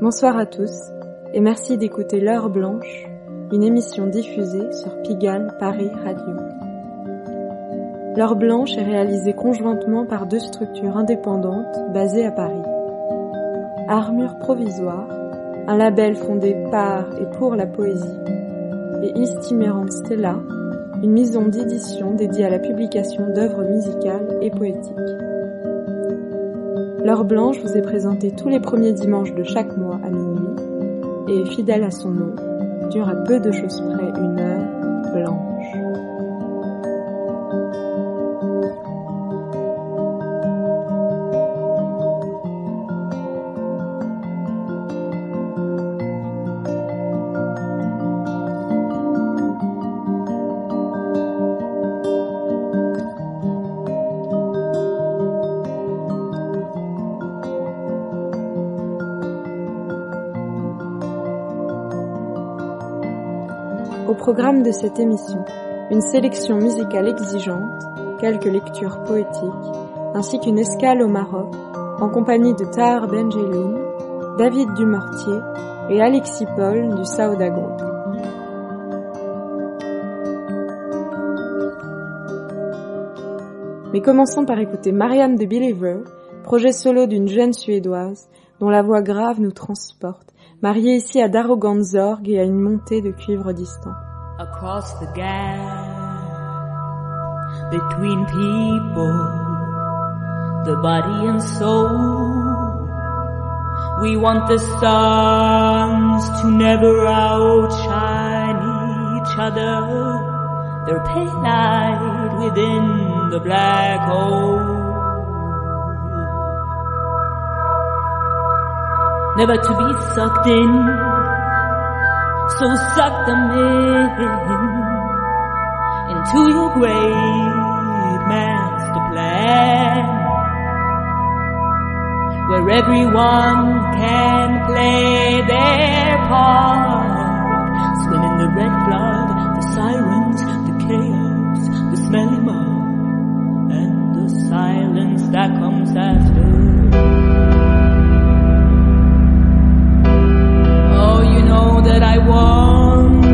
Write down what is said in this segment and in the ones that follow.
Bonsoir à tous et merci d'écouter L'heure blanche, une émission diffusée sur Pigalle Paris Radio. L'heure blanche est réalisée conjointement par deux structures indépendantes basées à Paris. Armure provisoire, un label fondé par et pour la poésie, et Istimerant Stella, une maison d'édition dédiée à la publication d'œuvres musicales et poétiques. L'heure blanche vous est présentée tous les premiers dimanches de chaque mois à minuit et, fidèle à son nom, dure à peu de choses près une heure blanche. Programme de cette émission, une sélection musicale exigeante, quelques lectures poétiques, ainsi qu'une escale au Maroc, en compagnie de Tahar Benjeloun, David Dumortier et Alexis Paul du Saouda Group. Mais commençons par écouter Marianne de Believer, projet solo d'une jeune Suédoise dont la voix grave nous transporte, mariée ici à d'arrogantes orgues et à une montée de cuivre distant. Across the gap between people, the body and soul, we want the stars to never outshine each other. Their pale light within the black hole. never to be sucked in. So suck them in into your great master plan, where everyone can play their part. Swim in the red flood, the sirens, the chaos, the smelly mud, and the silence that comes after. Oh, you know that I want.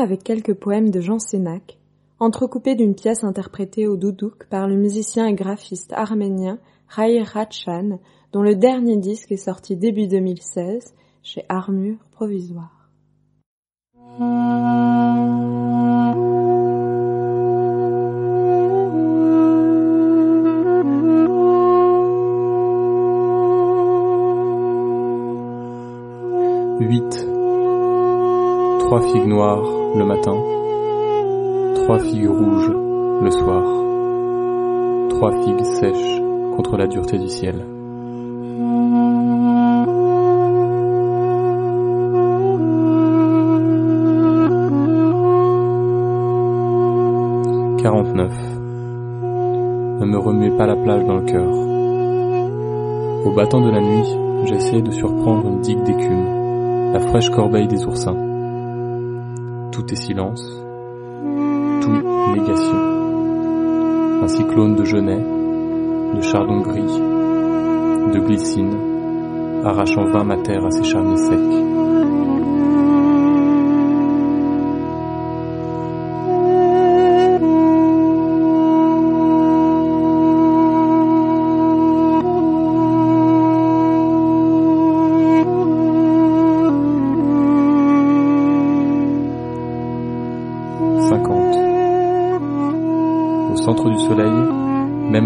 Avec quelques poèmes de Jean Sénac, entrecoupés d'une pièce interprétée au doudouk par le musicien et graphiste arménien Rai Ratchan, dont le dernier disque est sorti début 2016 chez Armure Provisoire. Trois figues noires le matin, trois figues rouges le soir, trois figues sèches contre la dureté du ciel. Quarante-neuf. Ne me remuez pas la plage dans le cœur. Au battant de la nuit, j'essayais de surprendre une digue d'écume, la fraîche corbeille des oursins tout est silence, tout négation. Un cyclone de genêts, de chardon gris, de glycine, arrachant vain ma terre à ses charniers secs.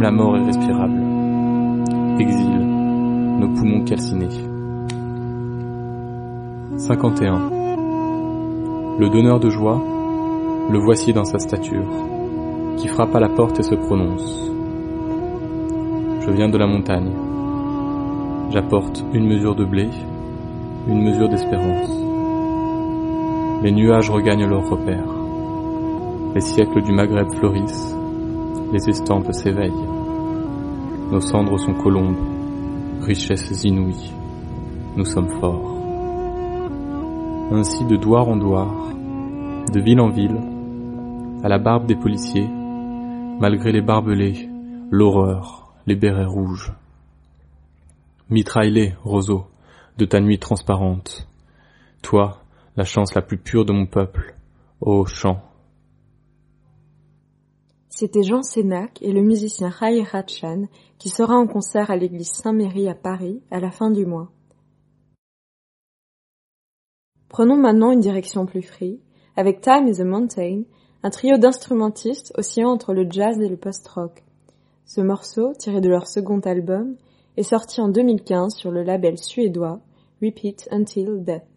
La mort est respirable. Exil, nos poumons calcinés. 51. Le donneur de joie, le voici dans sa stature, qui frappe à la porte et se prononce. Je viens de la montagne. J'apporte une mesure de blé, une mesure d'espérance. Les nuages regagnent leur repère. Les siècles du Maghreb fleurissent les estampes s'éveillent. Nos cendres sont colombes, richesses inouïes. Nous sommes forts. Ainsi de douar en douar, de ville en ville, à la barbe des policiers, malgré les barbelés, l'horreur, les bérets rouges. Mitraille-les, roseau, de ta nuit transparente. Toi, la chance la plus pure de mon peuple, ô chant. C'était Jean Sénac et le musicien Rai Ratchan qui sera en concert à l'église Saint-Méry à Paris à la fin du mois. Prenons maintenant une direction plus free avec Time is a Mountain, un trio d'instrumentistes oscillant entre le jazz et le post-rock. Ce morceau, tiré de leur second album, est sorti en 2015 sur le label suédois Repeat Until Death.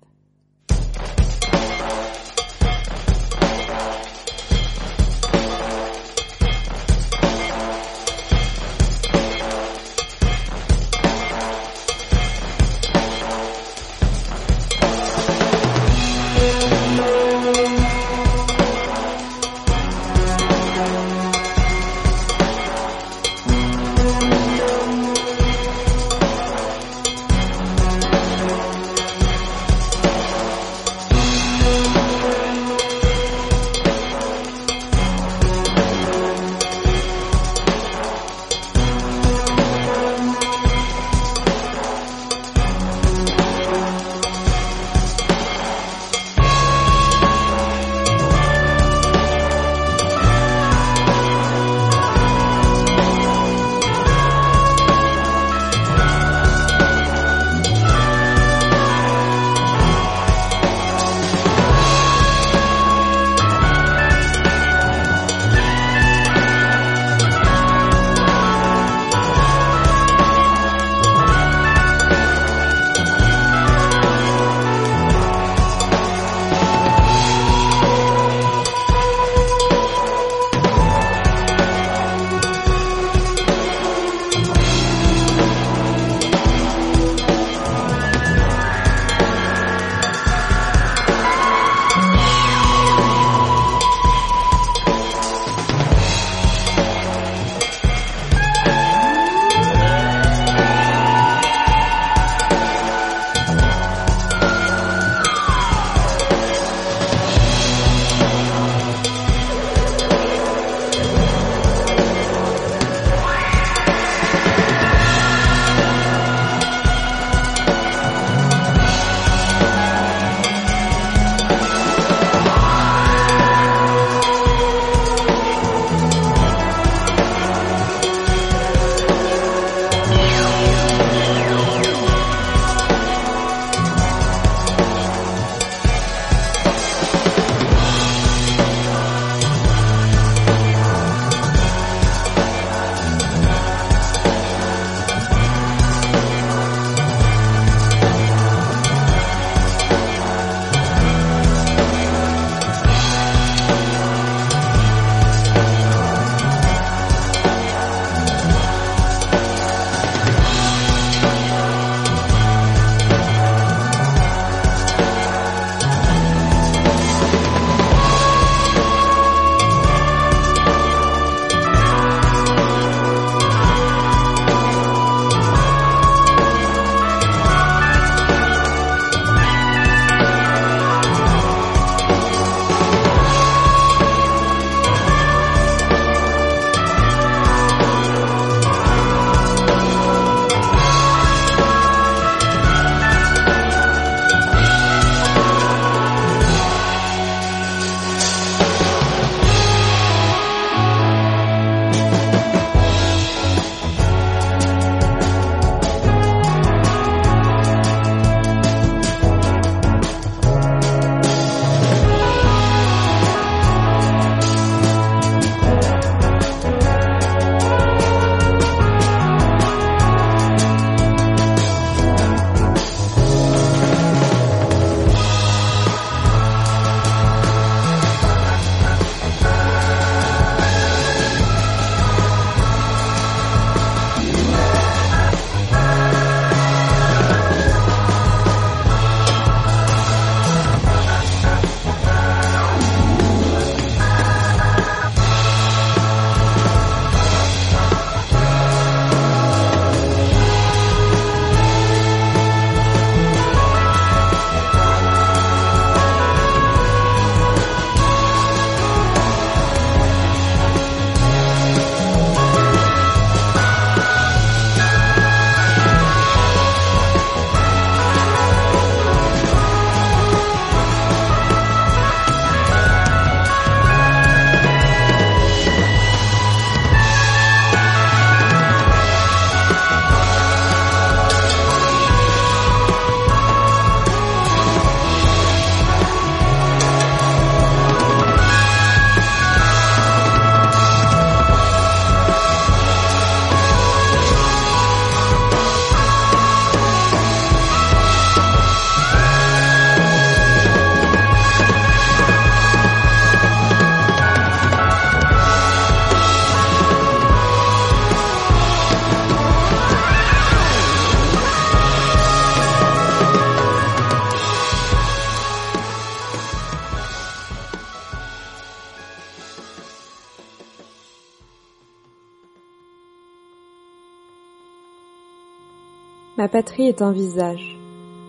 Ma patrie est un visage,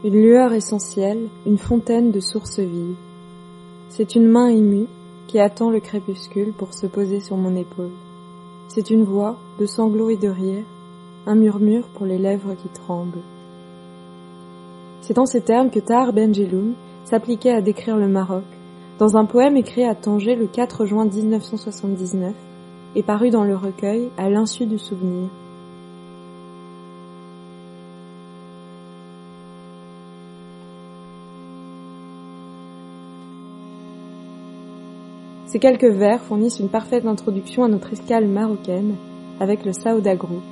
une lueur essentielle, une fontaine de sources vives. C'est une main émue qui attend le crépuscule pour se poser sur mon épaule. C'est une voix de sanglots et de rire, un murmure pour les lèvres qui tremblent. C'est en ces termes que Tahar Benjeloun s'appliquait à décrire le Maroc, dans un poème écrit à Tanger le 4 juin 1979 et paru dans le recueil À l'insu du souvenir. Ces quelques vers fournissent une parfaite introduction à notre escale marocaine avec le Saouda Group,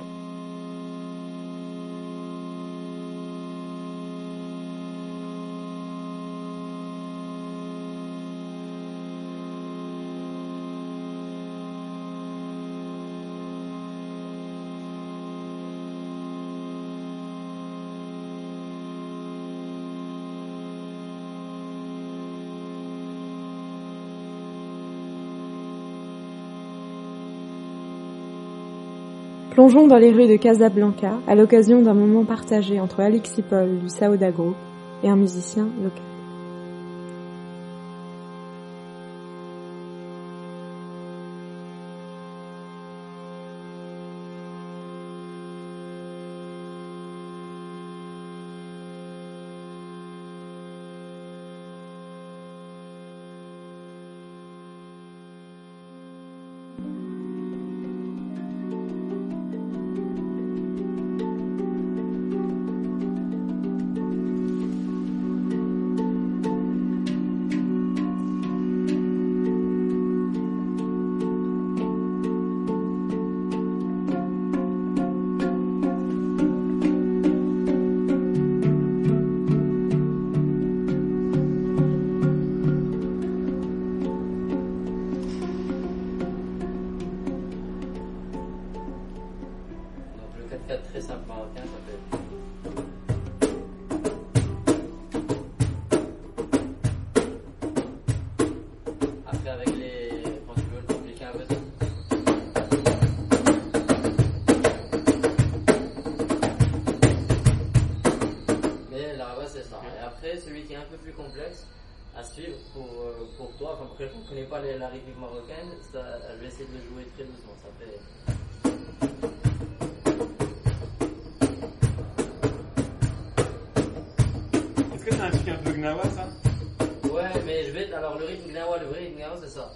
Plongeons dans les rues de Casablanca à l'occasion d'un moment partagé entre Alexis Paul du Saouda Group et un musicien local. quelqu'un qui ne connaît pas la rythmique marocaine, ça, je vais essayer de le jouer très doucement. Ça fait. Est-ce que c'est un truc un peu gnawa ça? Ouais, mais je vais. Alors le rythme gnawa, le vrai rythme gnawa, c'est ça.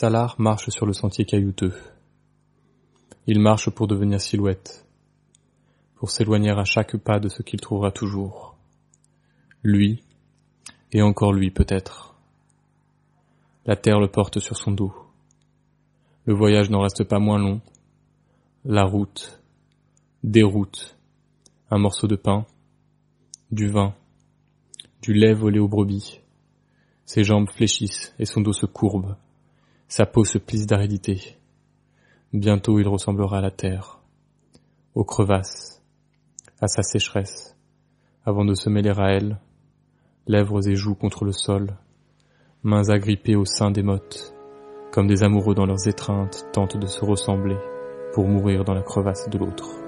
Salar marche sur le sentier caillouteux. Il marche pour devenir silhouette, pour s'éloigner à chaque pas de ce qu'il trouvera toujours. Lui, et encore lui peut-être. La terre le porte sur son dos. Le voyage n'en reste pas moins long. La route, des routes, un morceau de pain, du vin, du lait volé aux brebis. Ses jambes fléchissent et son dos se courbe. Sa peau se plisse d'aridité. Bientôt il ressemblera à la terre, aux crevasses, à sa sécheresse, avant de se mêler à elle, lèvres et joues contre le sol, mains agrippées au sein des mottes, comme des amoureux dans leurs étreintes tentent de se ressembler pour mourir dans la crevasse de l'autre.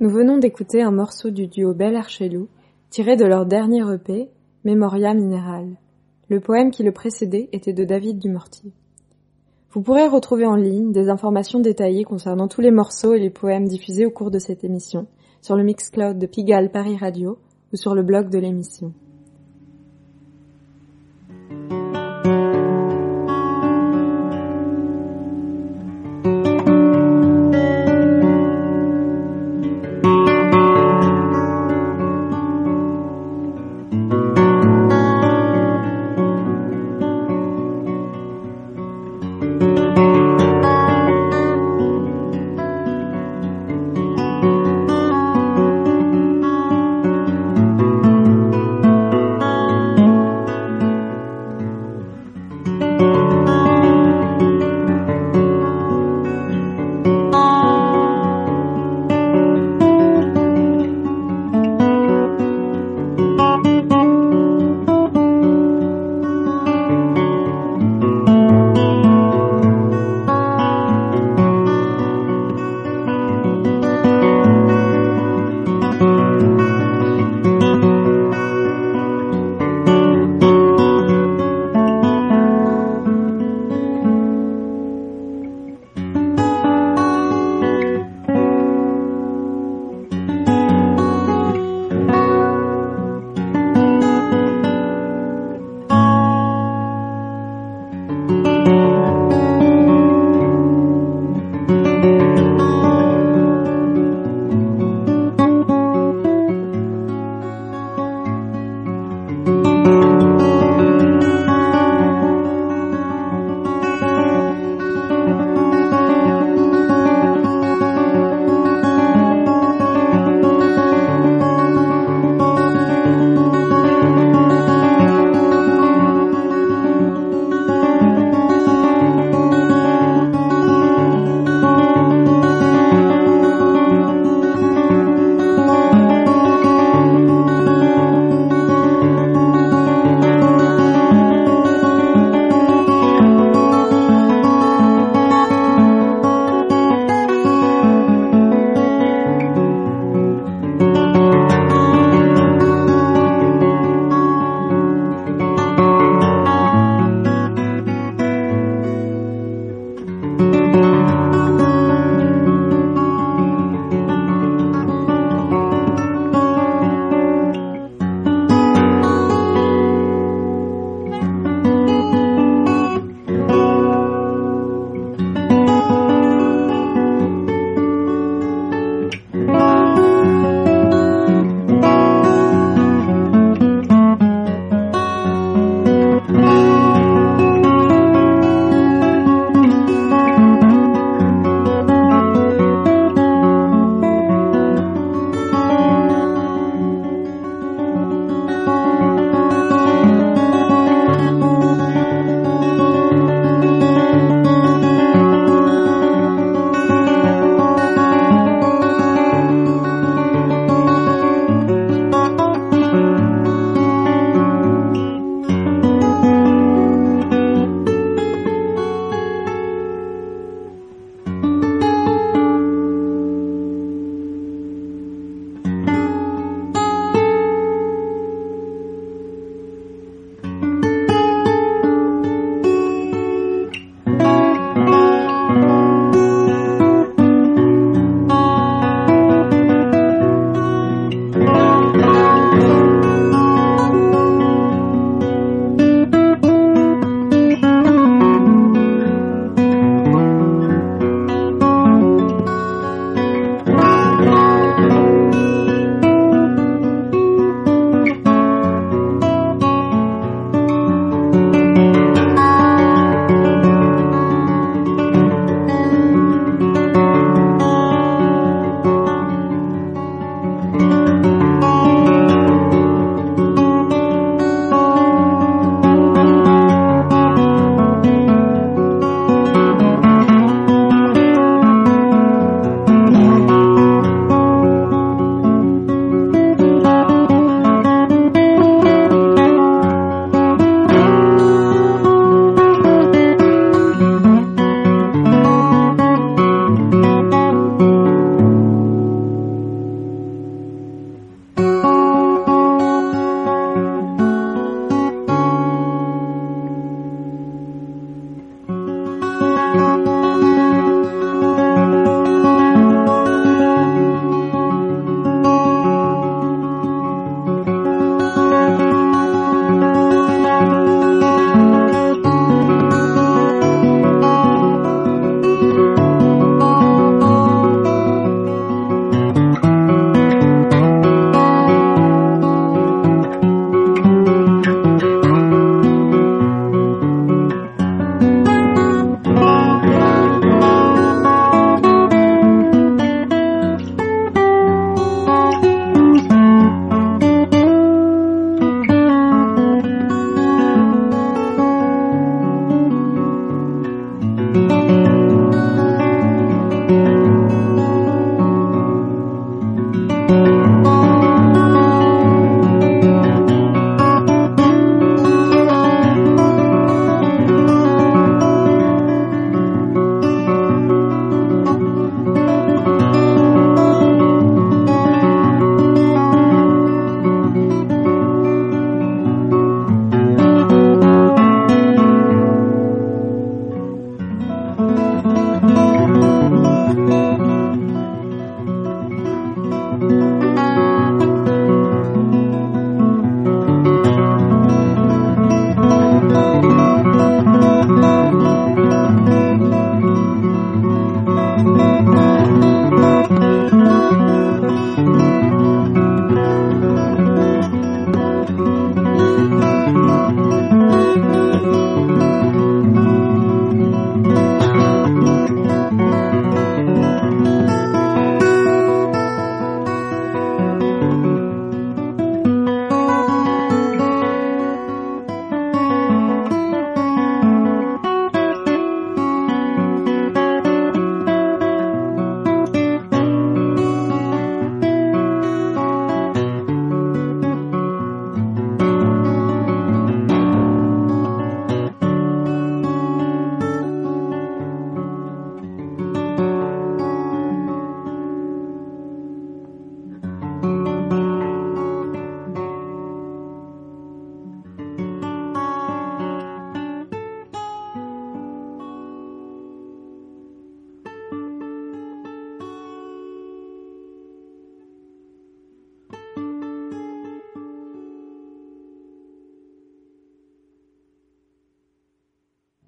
Nous venons d'écouter un morceau du duo Bel Archelou, tiré de leur dernier EP, Memoria Mineral. Le poème qui le précédait était de David Dumortier. Vous pourrez retrouver en ligne des informations détaillées concernant tous les morceaux et les poèmes diffusés au cours de cette émission sur le Mixcloud de Pigalle Paris Radio ou sur le blog de l'émission.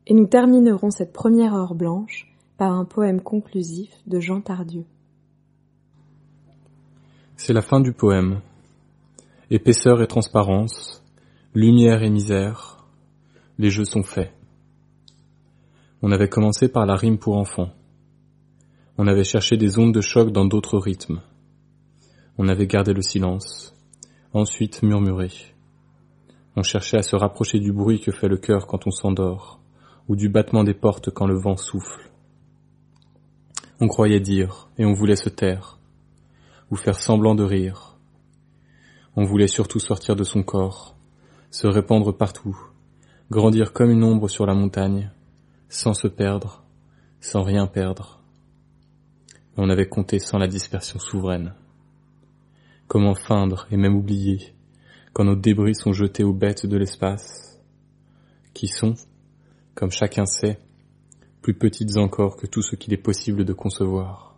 Et nous terminerons cette première heure blanche par un poème conclusif de Jean Tardieu. C'est la fin du poème. Épaisseur et transparence, lumière et misère, les jeux sont faits. On avait commencé par la rime pour enfants. On avait cherché des ondes de choc dans d'autres rythmes. On avait gardé le silence, ensuite murmuré. On cherchait à se rapprocher du bruit que fait le cœur quand on s'endort, ou du battement des portes quand le vent souffle. On croyait dire, et on voulait se taire, ou faire semblant de rire. On voulait surtout sortir de son corps, se répandre partout, grandir comme une ombre sur la montagne, sans se perdre, sans rien perdre. On avait compté sans la dispersion souveraine. Comment feindre et même oublier quand nos débris sont jetés aux bêtes de l'espace, qui sont, comme chacun sait, plus petites encore que tout ce qu'il est possible de concevoir.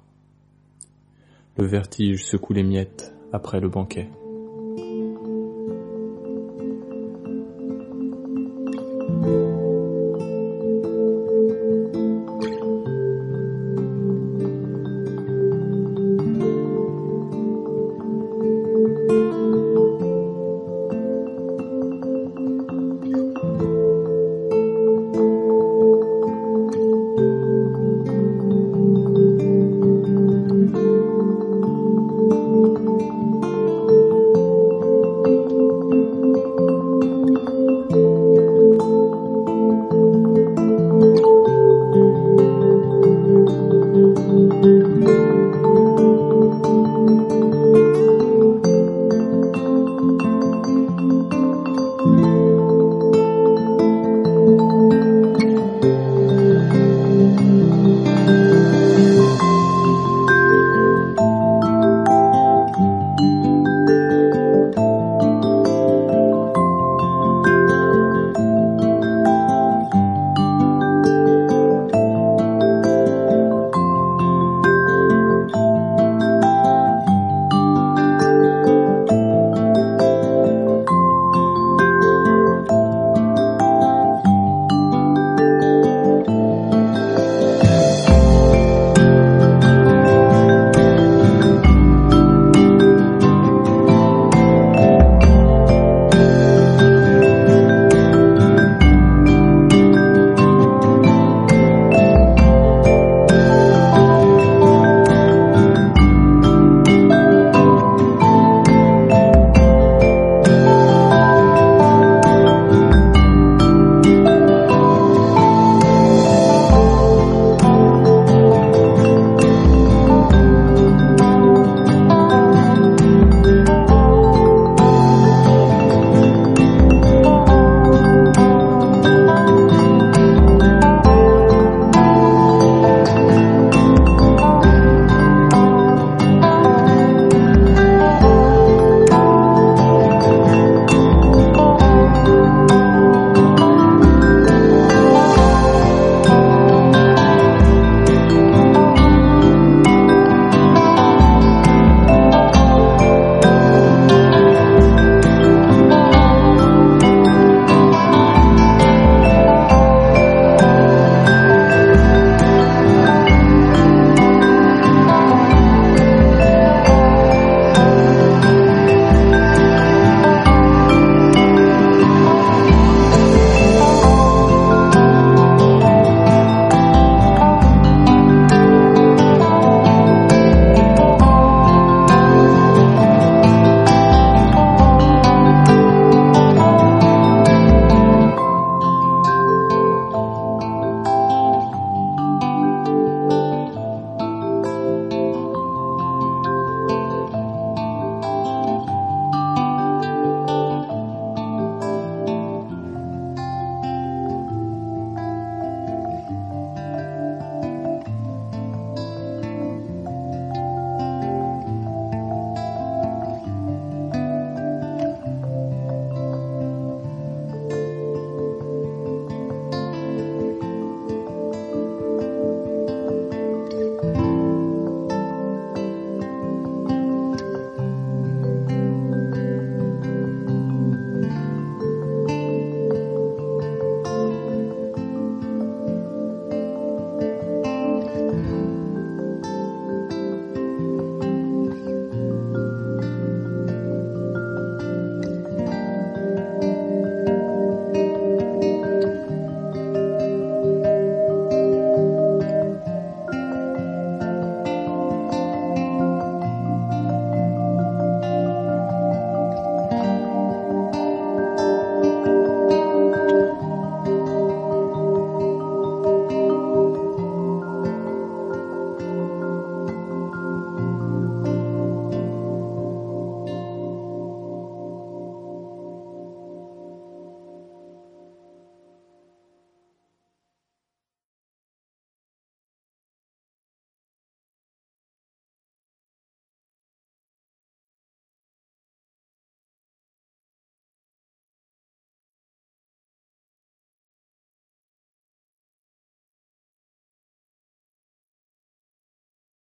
Le vertige secoue les miettes après le banquet.